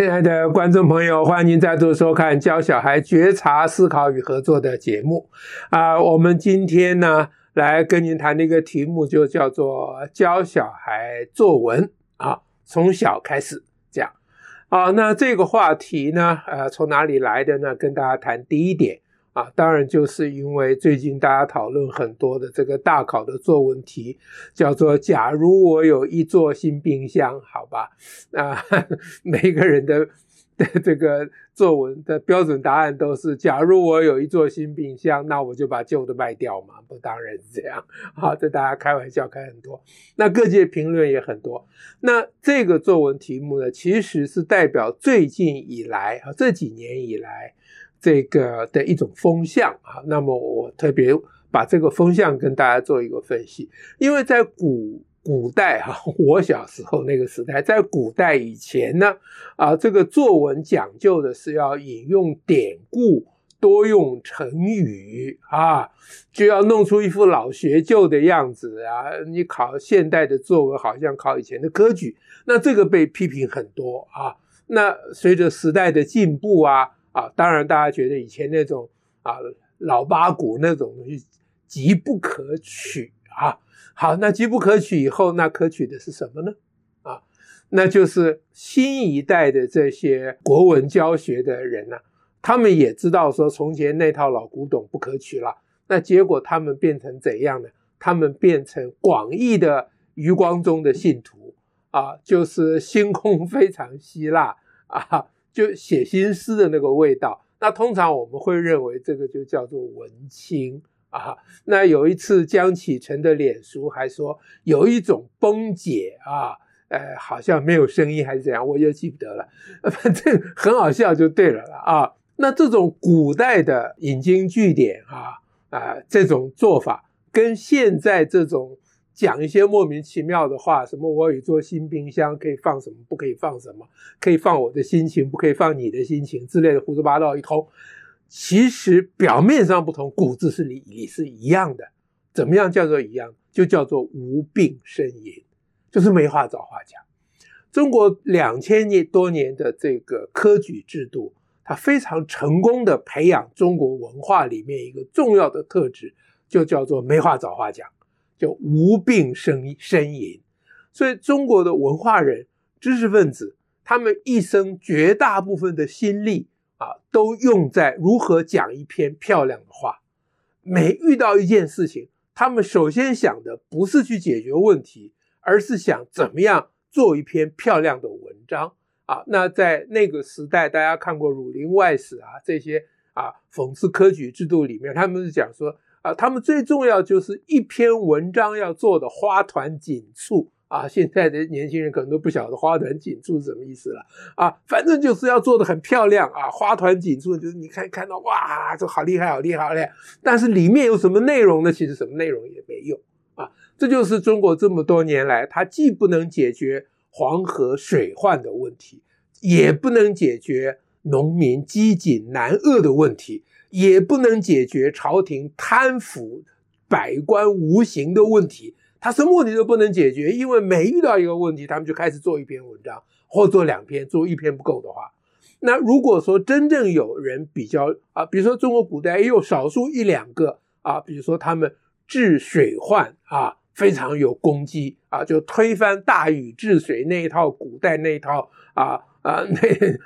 亲爱的观众朋友，欢迎您再度收看教小孩觉察、思考与合作的节目啊！我们今天呢，来跟您谈的一个题目，就叫做教小孩作文啊，从小开始这样啊。那这个话题呢，呃，从哪里来的呢？跟大家谈第一点。啊，当然就是因为最近大家讨论很多的这个大考的作文题，叫做“假如我有一座新冰箱”，好吧？啊，每个人的的这个作文的标准答案都是“假如我有一座新冰箱，那我就把旧的卖掉嘛”，不，当然是这样。好，这大家开玩笑开很多，那各界评论也很多。那这个作文题目呢，其实是代表最近以来啊，这几年以来。这个的一种风向啊，那么我特别把这个风向跟大家做一个分析，因为在古古代哈，我小时候那个时代，在古代以前呢，啊，这个作文讲究的是要引用典故，多用成语啊，就要弄出一副老学究的样子啊。你考现代的作文，好像考以前的科举，那这个被批评很多啊。那随着时代的进步啊。啊，当然，大家觉得以前那种啊老八股那种东西极不可取啊。好，那极不可取以后，那可取的是什么呢？啊，那就是新一代的这些国文教学的人呢、他们也知道说从前那套老古董不可取了。那结果他们变成怎样呢？他们变成广义的余光中的信徒啊，就是星空 非常希腊啊。就写新诗的那个味道，那通常我们会认为这个就叫做文青啊。那有一次江启臣的脸书还说有一种崩解啊，呃，好像没有声音还是怎样，我就记不得了。反正很好笑就对了了啊。那这种古代的引经据典啊啊这种做法，跟现在这种。讲一些莫名其妙的话，什么我有一座新冰箱，可以放什么，不可以放什么，可以放我的心情，不可以放你的心情之类的胡说八道一通。其实表面上不同，骨子是里里是一样的。怎么样叫做一样？就叫做无病呻吟，就是没话找话讲。中国两千年多年的这个科举制度，它非常成功的培养中国文化里面一个重要的特质，就叫做没话找话讲。就无病呻呻吟，所以中国的文化人、知识分子，他们一生绝大部分的心力啊，都用在如何讲一篇漂亮的话。每遇到一件事情，他们首先想的不是去解决问题，而是想怎么样做一篇漂亮的文章啊。那在那个时代，大家看过《儒林外史》啊这些啊讽刺科举制度里面，他们是讲说。啊，他们最重要就是一篇文章要做的花团锦簇啊！现在的年轻人可能都不晓得花团锦簇是什么意思了啊！反正就是要做的很漂亮啊，花团锦簇就是你看看到哇，这好厉害，好厉害，好厉害！但是里面有什么内容呢？其实什么内容也没有啊！这就是中国这么多年来，它既不能解决黄河水患的问题，也不能解决农民饥馑难饿的问题。也不能解决朝廷贪腐、百官无形的问题，他什么问题都不能解决，因为每遇到一个问题，他们就开始做一篇文章，或做两篇，做一篇不够的话，那如果说真正有人比较啊，比如说中国古代也有少数一两个啊，比如说他们治水患啊非常有功绩啊，就推翻大禹治水那一套古代那一套啊啊那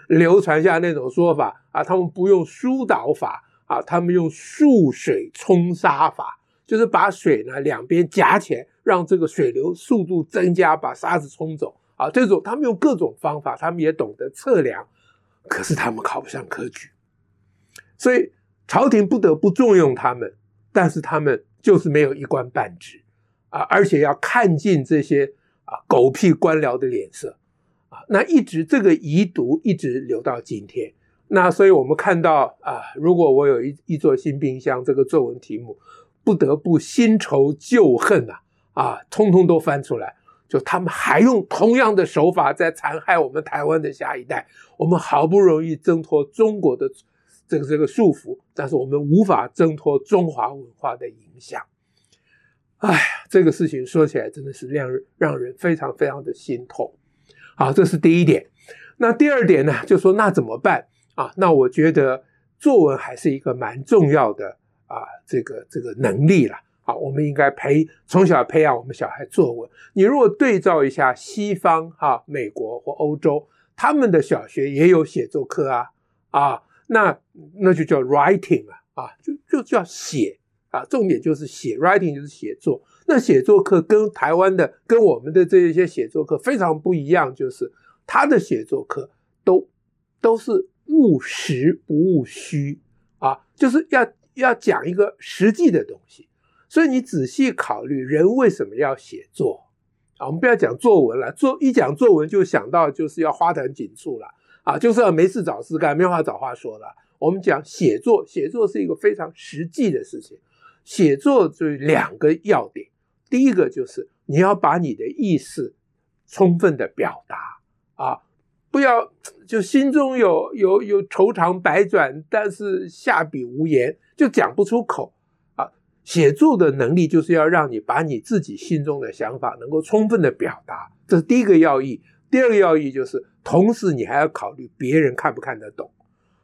流传下那种说法啊，他们不用疏导法。啊，他们用束水冲沙法，就是把水呢两边夹起来，让这个水流速度增加，把沙子冲走。啊，这种他们用各种方法，他们也懂得测量，可是他们考不上科举，所以朝廷不得不重用他们，但是他们就是没有一官半职啊，而且要看尽这些啊狗屁官僚的脸色啊，那一直这个遗毒一直留到今天。那所以，我们看到啊，如果我有一一座新冰箱，这个作文题目，不得不新仇旧恨呐，啊，通通都翻出来。就他们还用同样的手法在残害我们台湾的下一代。我们好不容易挣脱中国的这个这个束缚，但是我们无法挣脱中华文化的影响。哎呀，这个事情说起来真的是让人让人非常非常的心痛。好，这是第一点。那第二点呢，就说那怎么办啊？那我觉得作文还是一个蛮重要的啊，这个这个能力了啊，我们应该培从小培养我们小孩作文。你如果对照一下西方啊，美国或欧洲，他们的小学也有写作课啊啊，那那就叫 writing 啊啊，就就叫写啊，重点就是写 writing 就是写作。那写作课跟台湾的跟我们的这一些写作课非常不一样，就是。他的写作课都都是务实不务虚啊，就是要要讲一个实际的东西。所以你仔细考虑，人为什么要写作啊？我们不要讲作文了，作一讲作文就想到就是要花团锦簇了啊，就是要没事找事干，没话找话说了。我们讲写作，写作是一个非常实际的事情。写作就两个要点，第一个就是你要把你的意思充分的表达。啊，不要就心中有有有愁肠百转，但是下笔无言，就讲不出口啊。写作的能力就是要让你把你自己心中的想法能够充分的表达，这是第一个要义。第二个要义就是，同时你还要考虑别人看不看得懂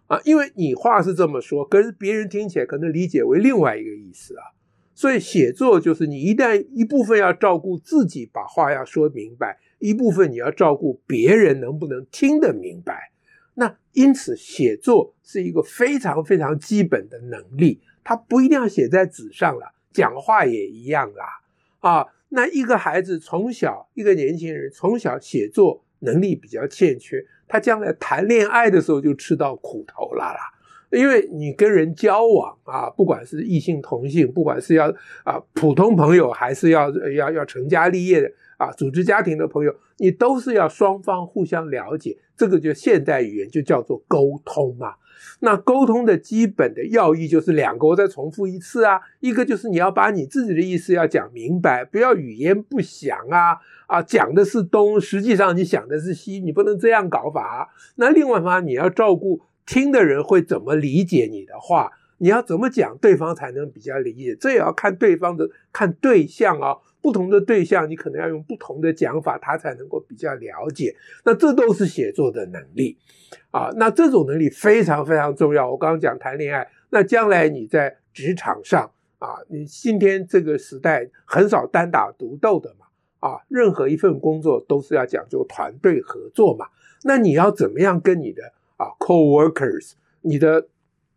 啊，因为你话是这么说，可是别人听起来可能理解为另外一个意思啊。所以写作就是你一旦一部分要照顾自己，把话要说明白。一部分你要照顾别人能不能听得明白，那因此写作是一个非常非常基本的能力，它不一定要写在纸上了，讲话也一样啦。啊，那一个孩子从小，一个年轻人从小写作能力比较欠缺，他将来谈恋爱的时候就吃到苦头了啦。因为你跟人交往啊，不管是异性同性，不管是要啊普通朋友，还是要要要成家立业的。啊，组织家庭的朋友，你都是要双方互相了解，这个就现代语言就叫做沟通嘛。那沟通的基本的要义就是两个，我再重复一次啊，一个就是你要把你自己的意思要讲明白，不要语焉不详啊啊，讲的是东，实际上你想的是西，你不能这样搞法。那另外嘛，你要照顾听的人会怎么理解你的话，你要怎么讲，对方才能比较理解，这也要看对方的，看对象啊。不同的对象，你可能要用不同的讲法，他才能够比较了解。那这都是写作的能力啊。那这种能力非常非常重要。我刚刚讲谈恋爱，那将来你在职场上啊，你今天这个时代很少单打独斗的嘛啊，任何一份工作都是要讲究团队合作嘛。那你要怎么样跟你的啊 co-workers，你的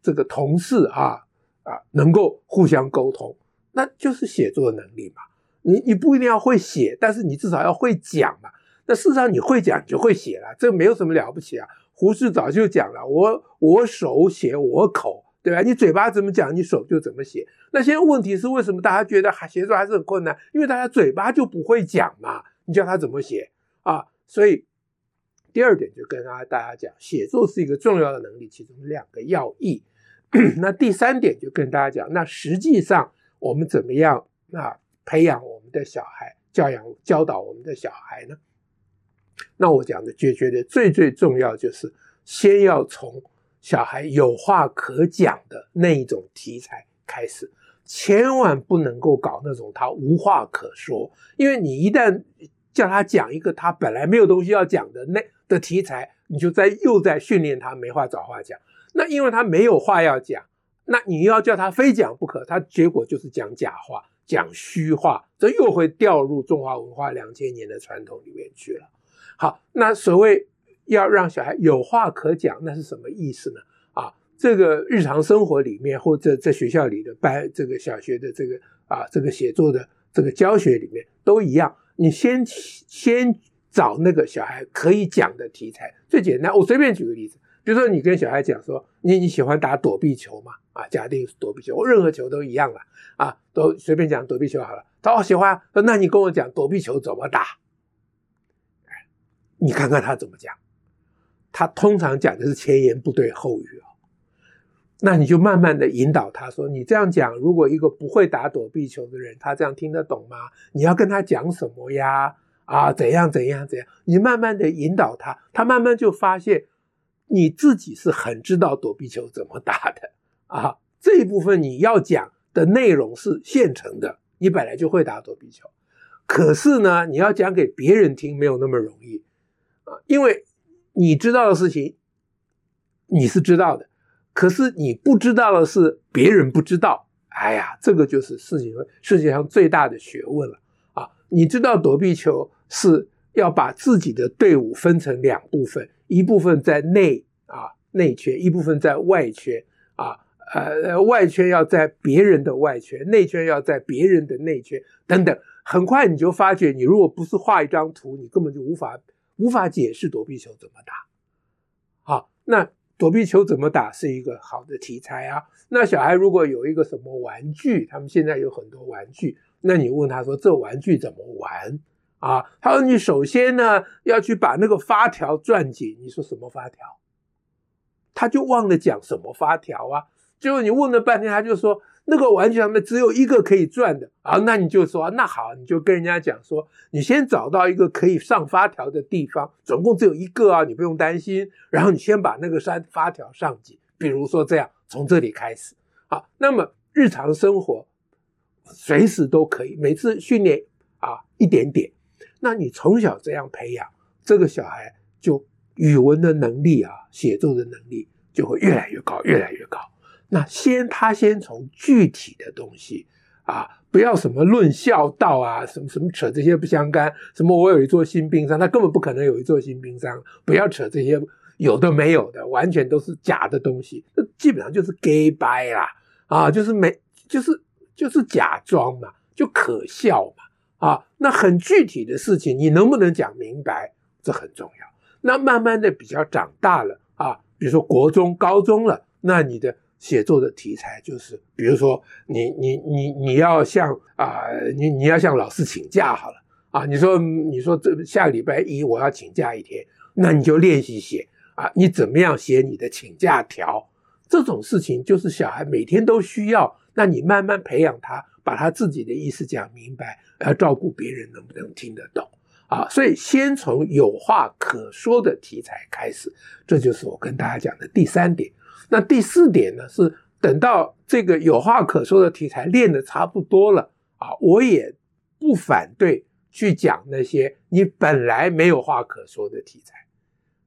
这个同事啊啊能够互相沟通，那就是写作能力嘛。你你不一定要会写，但是你至少要会讲嘛。那事实上你会讲你就会写了，这没有什么了不起啊。胡适早就讲了，我我手写我口，对吧？你嘴巴怎么讲，你手就怎么写。那现在问题是为什么大家觉得还写作还是很困难？因为大家嘴巴就不会讲嘛，你叫他怎么写啊？所以第二点就跟大家大家讲，写作是一个重要的能力，其中两个要义。那第三点就跟大家讲，那实际上我们怎么样啊？培养我们的小孩，教养教导我们的小孩呢？那我讲的就觉得最最重要就是先要从小孩有话可讲的那一种题材开始，千万不能够搞那种他无话可说，因为你一旦叫他讲一个他本来没有东西要讲的那的题材，你就在又在训练他没话找话讲。那因为他没有话要讲，那你要叫他非讲不可，他结果就是讲假话。讲虚话，这又会掉入中华文化两千年的传统里面去了。好，那所谓要让小孩有话可讲，那是什么意思呢？啊，这个日常生活里面，或者在学校里的班，这个小学的这个啊，这个写作的这个教学里面都一样。你先先找那个小孩可以讲的题材，最简单。我随便举个例子。比如说，你跟小孩讲说，你你喜欢打躲避球吗？啊，假定躲避球，任何球都一样了啊，都随便讲躲避球好了。他说喜欢，那你跟我讲躲避球怎么打？你看看他怎么讲，他通常讲的是前言不对后语哦。那你就慢慢的引导他说，你这样讲，如果一个不会打躲避球的人，他这样听得懂吗？你要跟他讲什么呀？啊，怎样怎样怎样？你慢慢的引导他，他慢慢就发现。你自己是很知道躲避球怎么打的啊，这一部分你要讲的内容是现成的，你本来就会打躲避球，可是呢，你要讲给别人听没有那么容易啊，因为你知道的事情，你是知道的，可是你不知道的是别人不知道。哎呀，这个就是世界世界上最大的学问了啊！你知道躲避球是要把自己的队伍分成两部分，一部分在内啊内圈，一部分在外圈啊，呃外圈要在别人的外圈，内圈要在别人的内圈等等。很快你就发觉，你如果不是画一张图，你根本就无法无法解释躲避球怎么打。好，那。躲避球怎么打是一个好的题材啊。那小孩如果有一个什么玩具，他们现在有很多玩具，那你问他说，这玩具怎么玩啊？他说你首先呢要去把那个发条转紧。你说什么发条？他就忘了讲什么发条啊。结果你问了半天，他就说。那个玩具上面只有一个可以转的啊，那你就说那好，你就跟人家讲说，你先找到一个可以上发条的地方，总共只有一个啊，你不用担心。然后你先把那个山发条上紧，比如说这样，从这里开始啊。那么日常生活随时都可以，每次训练啊一点点。那你从小这样培养，这个小孩就语文的能力啊，写作的能力就会越来越高，越来越高。那先他先从具体的东西啊，不要什么论孝道啊，什么什么扯这些不相干。什么我有一座新冰山，他根本不可能有一座新冰山。不要扯这些有的没有的，完全都是假的东西。那基本上就是 gay bye 啦，啊，就是没，就是就是假装嘛，就可笑嘛，啊，那很具体的事情，你能不能讲明白，这很重要。那慢慢的比较长大了啊，比如说国中、高中了，那你的。写作的题材就是，比如说你你你你要向啊，你你要向老师请假好了啊，你说你说这下个礼拜一我要请假一天，那你就练习写啊，你怎么样写你的请假条？这种事情就是小孩每天都需要，那你慢慢培养他，把他自己的意思讲明白，要照顾别人能不能听得懂啊？所以先从有话可说的题材开始，这就是我跟大家讲的第三点。那第四点呢，是等到这个有话可说的题材练得差不多了啊，我也不反对去讲那些你本来没有话可说的题材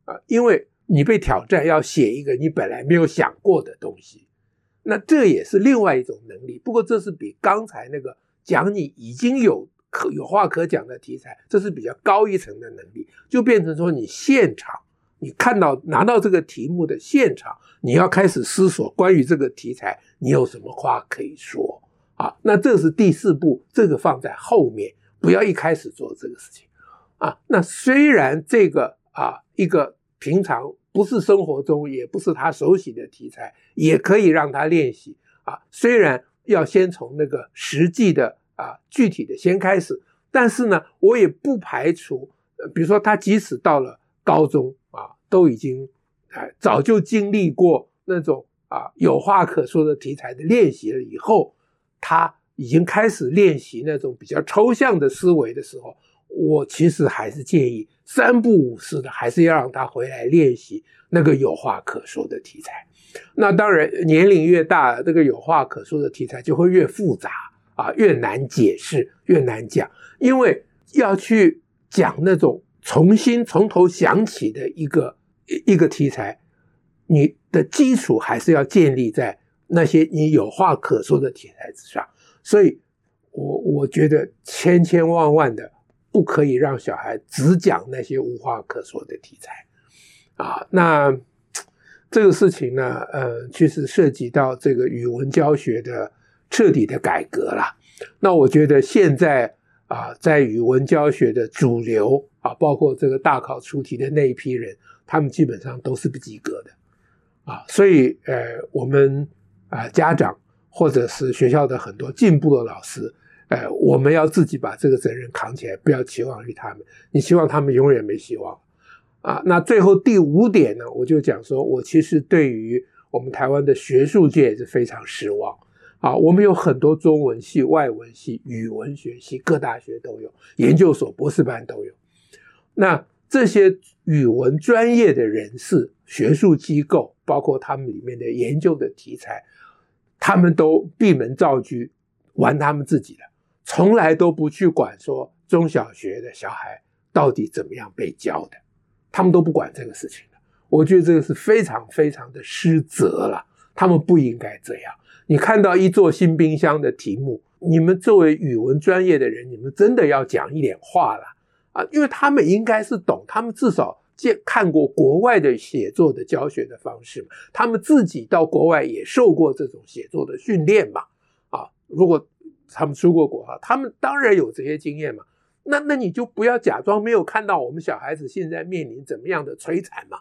啊，因为你被挑战要写一个你本来没有想过的东西，那这也是另外一种能力。不过这是比刚才那个讲你已经有可有话可讲的题材，这是比较高一层的能力，就变成说你现场。你看到拿到这个题目的现场，你要开始思索关于这个题材，你有什么话可以说啊？那这是第四步，这个放在后面，不要一开始做这个事情啊。那虽然这个啊，一个平常不是生活中，也不是他熟悉的题材，也可以让他练习啊。虽然要先从那个实际的啊，具体的先开始，但是呢，我也不排除，比如说他即使到了高中啊。都已经，哎，早就经历过那种啊有话可说的题材的练习了以后，他已经开始练习那种比较抽象的思维的时候，我其实还是建议三不五时的，还是要让他回来练习那个有话可说的题材。那当然，年龄越大，这个有话可说的题材就会越复杂啊，越难解释，越难讲，因为要去讲那种。重新从头想起的一个一个题材，你的基础还是要建立在那些你有话可说的题材之上。所以，我我觉得千千万万的不可以让小孩只讲那些无话可说的题材啊。那这个事情呢，呃，其实涉及到这个语文教学的彻底的改革了。那我觉得现在啊，在语文教学的主流。啊，包括这个大考出题的那一批人，他们基本上都是不及格的，啊，所以呃，我们啊家长或者是学校的很多进步的老师，哎，我们要自己把这个责任扛起来，不要期望于他们，你希望他们永远没希望，啊，那最后第五点呢，我就讲说，我其实对于我们台湾的学术界是非常失望，啊，我们有很多中文系、外文系、语文学系，各大学都有，研究所、博士班都有。那这些语文专业的人士、学术机构，包括他们里面的研究的题材，他们都闭门造车，玩他们自己的，从来都不去管说中小学的小孩到底怎么样被教的，他们都不管这个事情的。我觉得这个是非常非常的失责了，他们不应该这样。你看到一座新冰箱的题目，你们作为语文专业的人，你们真的要讲一点话了啊！因为他们应该是懂，他们至少见看过国外的写作的教学的方式，他们自己到国外也受过这种写作的训练嘛。啊，如果他们出过国哈，他们当然有这些经验嘛。那那你就不要假装没有看到我们小孩子现在面临怎么样的摧残嘛。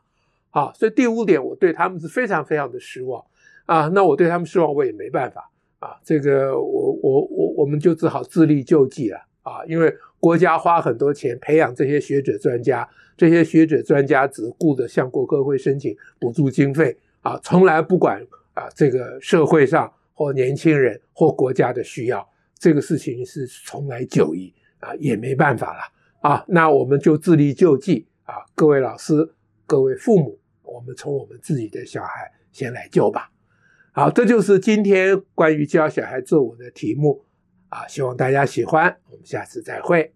啊，所以第五点，我对他们是非常非常的失望。啊，那我对他们失望，我也没办法啊。这个我我我我们就只好自力救济了啊。因为国家花很多钱培养这些学者专家，这些学者专家只顾着向国科会申请补助经费啊，从来不管啊这个社会上或年轻人或国家的需要，这个事情是从来就矣啊，也没办法了啊。那我们就自力救济啊，各位老师，各位父母，我们从我们自己的小孩先来救吧。好，这就是今天关于教小孩作文的题目啊，希望大家喜欢，我们下次再会。